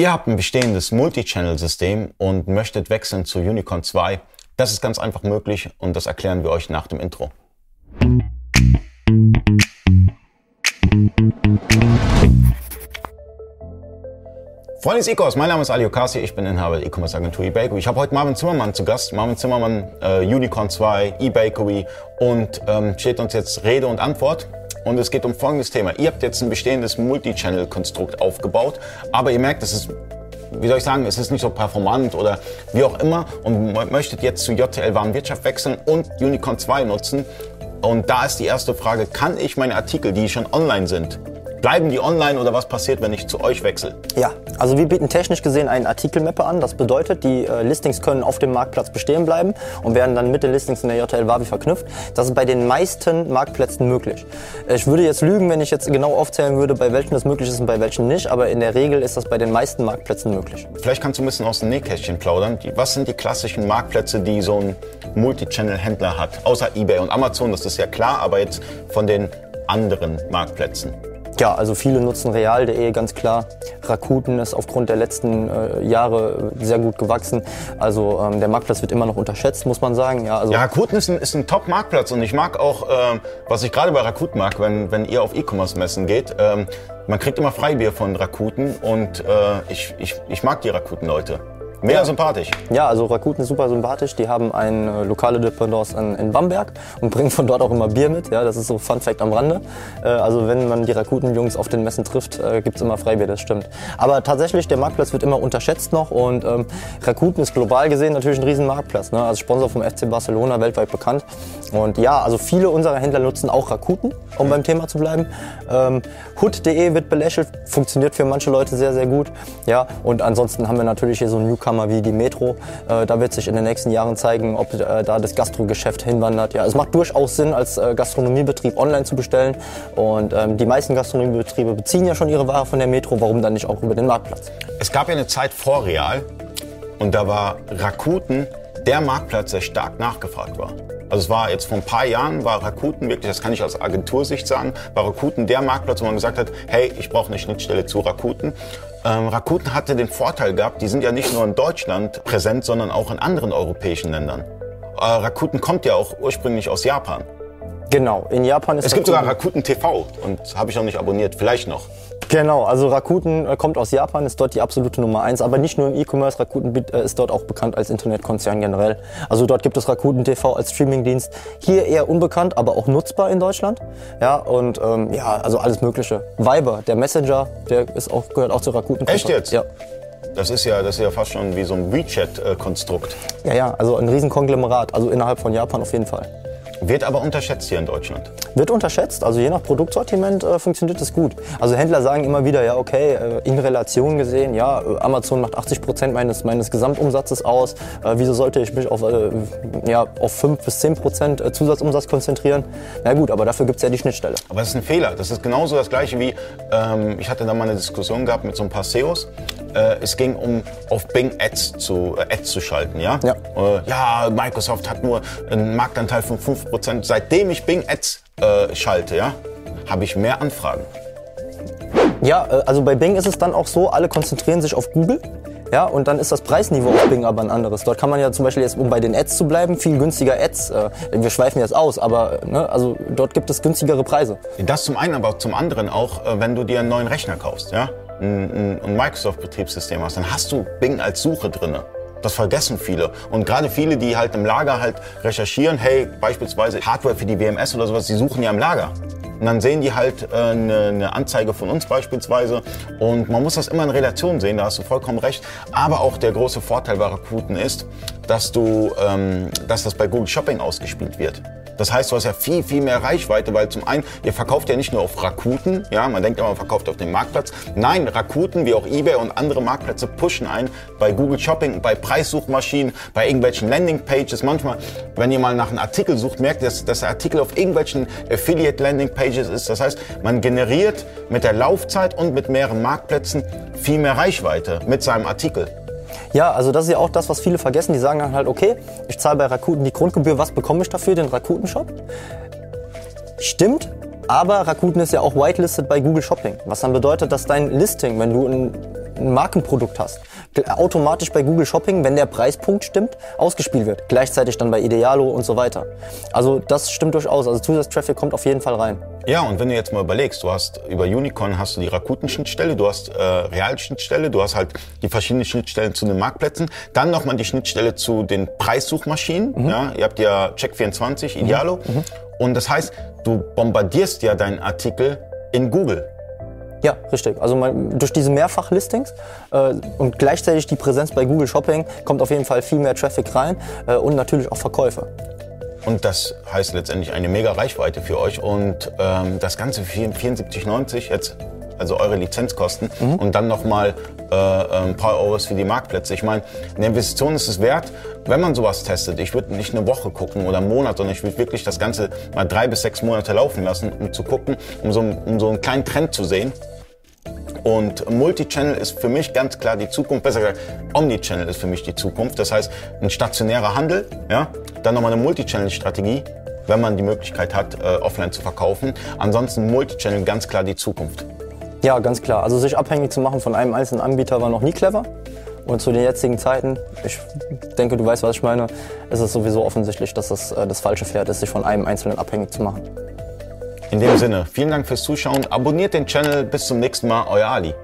Ihr habt ein bestehendes Multi-Channel-System und möchtet wechseln zu Unicorn 2. Das ist ganz einfach möglich und das erklären wir euch nach dem Intro. Freunde des E-Commerce, mein Name ist Ali Okasi, ich bin Inhaber der E-Commerce Agentur eBakery. Ich habe heute Marvin Zimmermann zu Gast. Marvin Zimmermann, äh, Unicorn 2, eBakery und ähm, steht uns jetzt Rede und Antwort. Und es geht um folgendes Thema. Ihr habt jetzt ein bestehendes Multi-Channel-Konstrukt aufgebaut, aber ihr merkt, es ist wie soll ich sagen, es ist nicht so performant oder wie auch immer und möchtet jetzt zu JTL Warenwirtschaft wechseln und Unicorn 2 nutzen. Und da ist die erste Frage, kann ich meine Artikel, die schon online sind, Bleiben die online oder was passiert, wenn ich zu euch wechsle? Ja, also wir bieten technisch gesehen einen Artikelmapper an. Das bedeutet, die äh, Listings können auf dem Marktplatz bestehen bleiben und werden dann mit den Listings in der JTL Wavi verknüpft. Das ist bei den meisten Marktplätzen möglich. Ich würde jetzt lügen, wenn ich jetzt genau aufzählen würde, bei welchen das möglich ist und bei welchen nicht, aber in der Regel ist das bei den meisten Marktplätzen möglich. Vielleicht kannst du ein bisschen aus dem Nähkästchen plaudern. Was sind die klassischen Marktplätze, die so ein Multichannel-Händler hat? Außer eBay und Amazon, das ist ja klar, aber jetzt von den anderen Marktplätzen. Ja, also viele nutzen real.de ganz klar. Rakuten ist aufgrund der letzten äh, Jahre sehr gut gewachsen. Also ähm, der Marktplatz wird immer noch unterschätzt, muss man sagen. Ja, also ja Rakuten ist ein, ist ein Top-Marktplatz und ich mag auch, ähm, was ich gerade bei Rakuten mag, wenn, wenn ihr auf E-Commerce-Messen geht, ähm, man kriegt immer Freibier von Rakuten und äh, ich, ich, ich mag die Rakuten-Leute. Mehr ja. sympathisch. Ja, also Rakuten ist super sympathisch. Die haben eine lokale Dependance in, in, Bamberg und bringen von dort auch immer Bier mit. Ja, das ist so Fun Fact am Rande. Äh, also wenn man die Rakuten-Jungs auf den Messen trifft, äh, gibt's immer Freibier, das stimmt. Aber tatsächlich, der Marktplatz wird immer unterschätzt noch und ähm, Rakuten ist global gesehen natürlich ein riesen Marktplatz. Ne? Als Sponsor vom FC Barcelona weltweit bekannt. Und ja, also viele unserer Händler nutzen auch Rakuten, um mhm. beim Thema zu bleiben. Ähm, Hood.de wird belächelt, funktioniert für manche Leute sehr, sehr gut. Ja, und ansonsten haben wir natürlich hier so ein Newcomer Newcomer wie die Metro. Äh, da wird sich in den nächsten Jahren zeigen, ob äh, da das Gastrogeschäft hinwandert. Ja, es macht durchaus Sinn, als äh, Gastronomiebetrieb online zu bestellen. Und ähm, die meisten Gastronomiebetriebe beziehen ja schon ihre Ware von der Metro. Warum dann nicht auch über den Marktplatz? Es gab ja eine Zeit vor Real und da war Rakuten der Marktplatz, der stark nachgefragt war. Also es war jetzt vor ein paar Jahren, war Rakuten wirklich, das kann ich aus Agentursicht sagen, war Rakuten der Marktplatz, wo man gesagt hat, hey, ich brauche eine Schnittstelle zu Rakuten. Ähm, Rakuten hatte den Vorteil gehabt, die sind ja nicht nur in Deutschland präsent, sondern auch in anderen europäischen Ländern. Äh, Rakuten kommt ja auch ursprünglich aus Japan. Genau, in Japan ist Es gibt sogar Rakuten TV und habe ich noch nicht abonniert, vielleicht noch. Genau, also Rakuten äh, kommt aus Japan, ist dort die absolute Nummer eins, aber nicht nur im E-Commerce, Rakuten äh, ist dort auch bekannt als Internetkonzern generell. Also dort gibt es Rakuten TV als Streamingdienst, hier eher unbekannt, aber auch nutzbar in Deutschland. Ja, und ähm, ja, also alles mögliche. Viber, der Messenger, der ist auch, gehört auch zu Rakuten. Echt jetzt? Ja. Das ist ja, das ist ja fast schon wie so ein WeChat-Konstrukt. Ja, ja, also ein Riesenkonglomerat, also innerhalb von Japan auf jeden Fall. Wird aber unterschätzt hier in Deutschland. Wird unterschätzt, also je nach Produktsortiment äh, funktioniert das gut. Also Händler sagen immer wieder, ja okay, äh, in Relation gesehen, ja, äh, Amazon macht 80 Prozent meines, meines Gesamtumsatzes aus. Äh, wieso sollte ich mich auf, äh, ja, auf 5 bis 10 Prozent äh, Zusatzumsatz konzentrieren? Na gut, aber dafür gibt es ja die Schnittstelle. Aber das ist ein Fehler. Das ist genauso das gleiche wie, ähm, ich hatte da mal eine Diskussion gehabt mit so ein paar SEOs. es ging um auf Bing Ads zu, Ads zu schalten, ja? Ja. ja, Microsoft hat nur einen Marktanteil von 5 Prozent. Seitdem ich Bing Ads äh, schalte, ja, habe ich mehr Anfragen. Ja, äh, also bei Bing ist es dann auch so, alle konzentrieren sich auf Google. Ja, und dann ist das Preisniveau auf Bing aber ein anderes. Dort kann man ja zum Beispiel jetzt, um bei den Ads zu bleiben, viel günstiger Ads. Äh, wir schweifen jetzt aus, aber ne, also dort gibt es günstigere Preise. Das zum einen, aber zum anderen auch, äh, wenn du dir einen neuen Rechner kaufst, ja, ein, ein Microsoft-Betriebssystem hast, dann hast du Bing als Suche drinne. Das vergessen viele. Und gerade viele, die halt im Lager halt recherchieren, hey, beispielsweise Hardware für die WMS oder sowas, die suchen ja im Lager. Und dann sehen die halt äh, eine, eine Anzeige von uns beispielsweise. Und man muss das immer in Relation sehen, da hast du vollkommen recht. Aber auch der große Vorteil bei Rakuten ist, dass, du, ähm, dass das bei Google Shopping ausgespielt wird. Das heißt, du hast ja viel, viel mehr Reichweite, weil zum einen, ihr verkauft ja nicht nur auf Rakuten, ja, man denkt immer, man verkauft auf dem Marktplatz. Nein, Rakuten wie auch eBay und andere Marktplätze pushen ein bei Google Shopping, bei Preissuchmaschinen, bei irgendwelchen Landingpages. Manchmal, wenn ihr mal nach einem Artikel sucht, merkt ihr, dass, dass der Artikel auf irgendwelchen Affiliate Landingpages ist. Das heißt, man generiert mit der Laufzeit und mit mehreren Marktplätzen viel mehr Reichweite mit seinem Artikel. Ja, also das ist ja auch das, was viele vergessen. Die sagen dann halt, okay, ich zahle bei Rakuten die Grundgebühr, was bekomme ich dafür, den Rakuten-Shop? Stimmt, aber Rakuten ist ja auch whitelisted bei Google Shopping. Was dann bedeutet, dass dein Listing, wenn du ein ein Markenprodukt hast, automatisch bei Google Shopping, wenn der Preispunkt stimmt, ausgespielt wird. Gleichzeitig dann bei Idealo und so weiter. Also das stimmt durchaus. Also Zusatztraffic kommt auf jeden Fall rein. Ja, und wenn du jetzt mal überlegst, du hast über Unicorn hast du die Rakuten-Schnittstelle, du hast äh, Real-Schnittstelle, du hast halt die verschiedenen Schnittstellen zu den Marktplätzen, dann nochmal die Schnittstelle zu den Preissuchmaschinen. Mhm. Ja, ihr habt ja Check24, Idealo. Mhm. Mhm. Und das heißt, du bombardierst ja deinen Artikel in Google. Ja, richtig. Also man, durch diese Mehrfachlistings äh, und gleichzeitig die Präsenz bei Google Shopping kommt auf jeden Fall viel mehr Traffic rein äh, und natürlich auch Verkäufe. Und das heißt letztendlich eine mega Reichweite für euch und ähm, das Ganze für 74,90 jetzt, also eure Lizenzkosten mhm. und dann nochmal äh, ein paar Euros für die Marktplätze. Ich meine, eine Investition ist es wert, wenn man sowas testet. Ich würde nicht eine Woche gucken oder einen Monat, sondern ich würde wirklich das Ganze mal drei bis sechs Monate laufen lassen, um zu gucken, um so, um so einen kleinen Trend zu sehen. Und Multichannel ist für mich ganz klar die Zukunft, besser gesagt, Omnichannel ist für mich die Zukunft. Das heißt, ein stationärer Handel, ja, dann nochmal eine Multichannel-Strategie, wenn man die Möglichkeit hat, äh, offline zu verkaufen. Ansonsten Multichannel ganz klar die Zukunft. Ja, ganz klar. Also sich abhängig zu machen von einem einzelnen Anbieter war noch nie clever. Und zu den jetzigen Zeiten, ich denke, du weißt, was ich meine, ist es sowieso offensichtlich, dass das äh, das falsche Pferd ist, sich von einem Einzelnen abhängig zu machen. In dem Sinne, vielen Dank fürs Zuschauen. Abonniert den Channel. Bis zum nächsten Mal. Euer Ali.